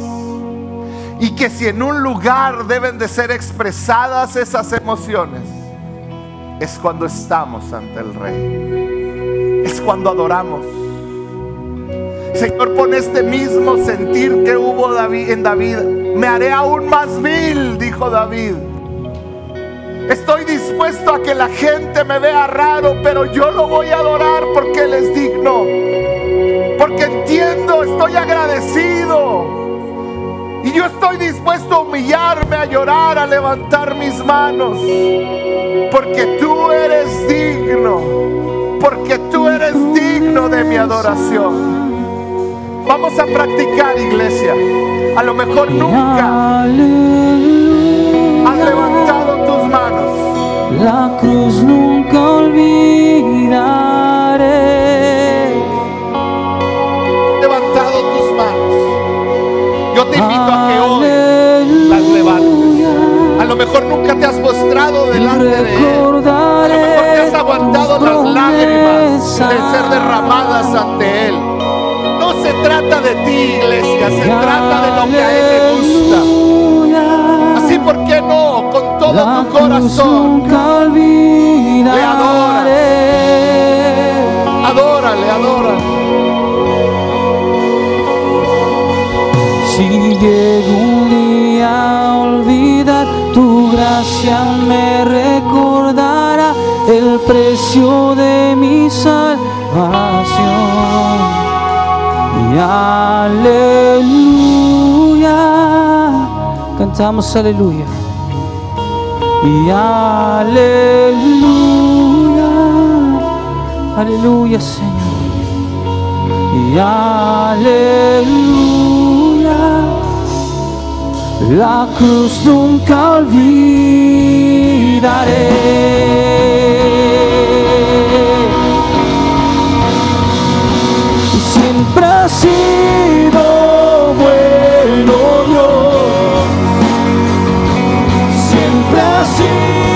Y que si en un lugar deben de ser expresadas esas emociones, es cuando estamos ante el Rey, es cuando adoramos. Señor, pon este mismo sentir que hubo en David. Me haré aún más vil, dijo David. Estoy dispuesto a que la gente me vea raro, pero yo lo voy a adorar porque Él es digno. Porque entiendo, estoy agradecido. Y yo estoy dispuesto a humillarme, a llorar, a levantar mis manos. Porque tú eres digno. Porque tú eres digno de mi adoración. Vamos a practicar, iglesia. A lo mejor nunca has levantado tus manos. La cruz nunca olvidaré. Yo te invito a que hoy las levantes. A lo mejor nunca te has mostrado delante de Él. A lo mejor te has aguantado las lágrimas de ser derramadas ante Él. Se trata de ti, iglesia, se trata de lo que a Él le gusta. Así, ¿por qué no? Con todo tu corazón. Le adoras. Adórale, adórale. Si llego un día a olvidar, tu gracia me recordará el precio de mi salvación. Aleluya, cantamos aleluya. Y aleluya, aleluya Señor. Y aleluya la cruz nunca olvidaré. Sido bueno Dios, siempre ha sido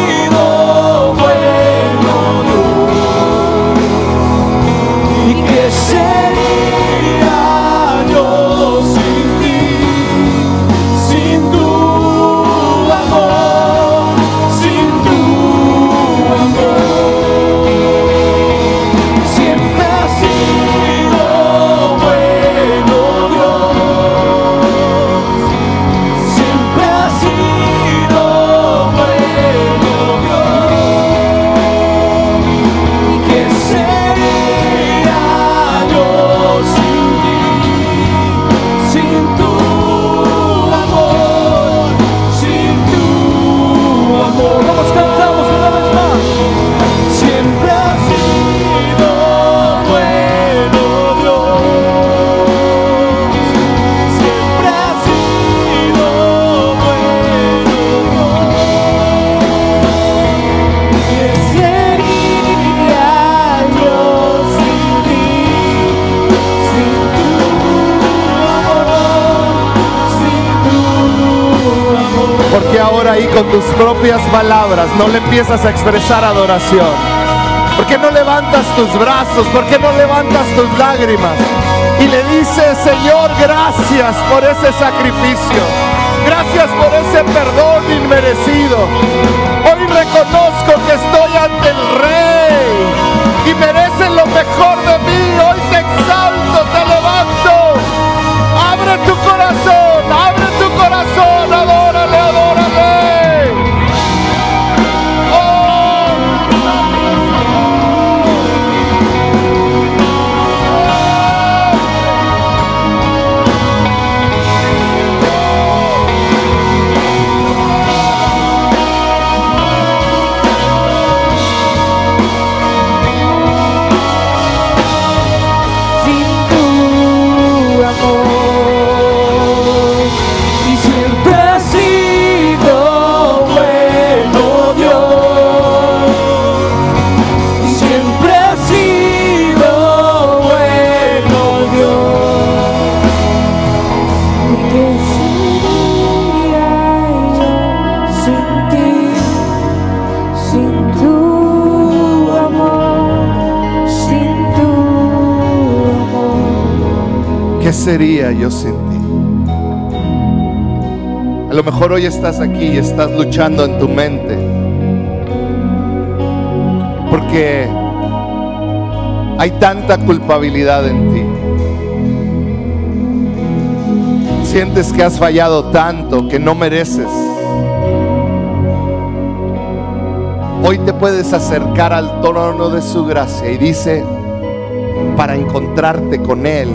ahí con tus propias palabras no le empiezas a expresar adoración? ¿Por qué no levantas tus brazos? ¿Por qué no levantas tus lágrimas? Y le dices, Señor, gracias por ese sacrificio. Gracias por ese perdón inmerecido. Hoy reconozco que estoy ante el Rey y merece lo mejor de mí. Hoy te exalto, te levanto. Abre tu corazón, sería yo sin ti? A lo mejor hoy estás aquí y estás luchando en tu mente. Porque hay tanta culpabilidad en ti. Sientes que has fallado tanto que no mereces. Hoy te puedes acercar al trono de su gracia y dice, para encontrarte con Él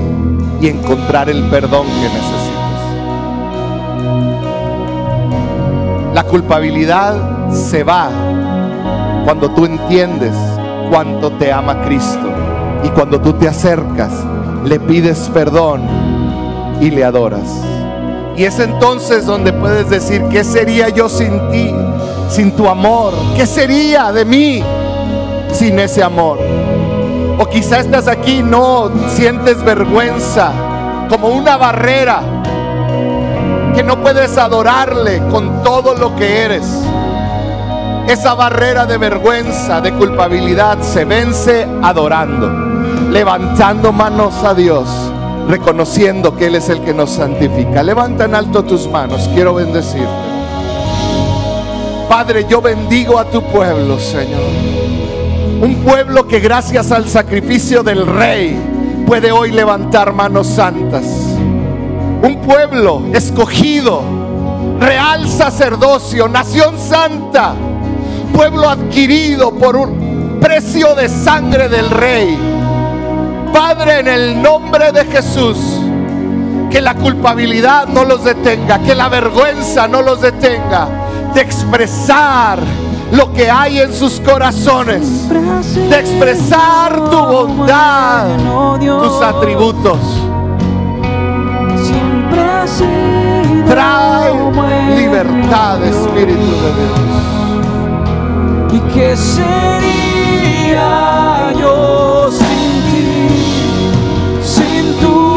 y encontrar el perdón que necesitas. La culpabilidad se va cuando tú entiendes cuánto te ama Cristo y cuando tú te acercas, le pides perdón y le adoras. Y es entonces donde puedes decir, ¿qué sería yo sin ti, sin tu amor? ¿Qué sería de mí sin ese amor? O quizá estás aquí no sientes vergüenza como una barrera que no puedes adorarle con todo lo que eres. Esa barrera de vergüenza, de culpabilidad se vence adorando, levantando manos a Dios, reconociendo que Él es el que nos santifica. Levanta en alto tus manos, quiero bendecirte. Padre, yo bendigo a tu pueblo, Señor. Un pueblo que gracias al sacrificio del rey puede hoy levantar manos santas. Un pueblo escogido, real sacerdocio, nación santa, pueblo adquirido por un precio de sangre del rey. Padre, en el nombre de Jesús, que la culpabilidad no los detenga, que la vergüenza no los detenga de expresar lo que hay en sus corazones, de expresar tu bondad, tus atributos. Trae libertad, Espíritu de Dios. ¿Y qué sería yo sin ti, sin tu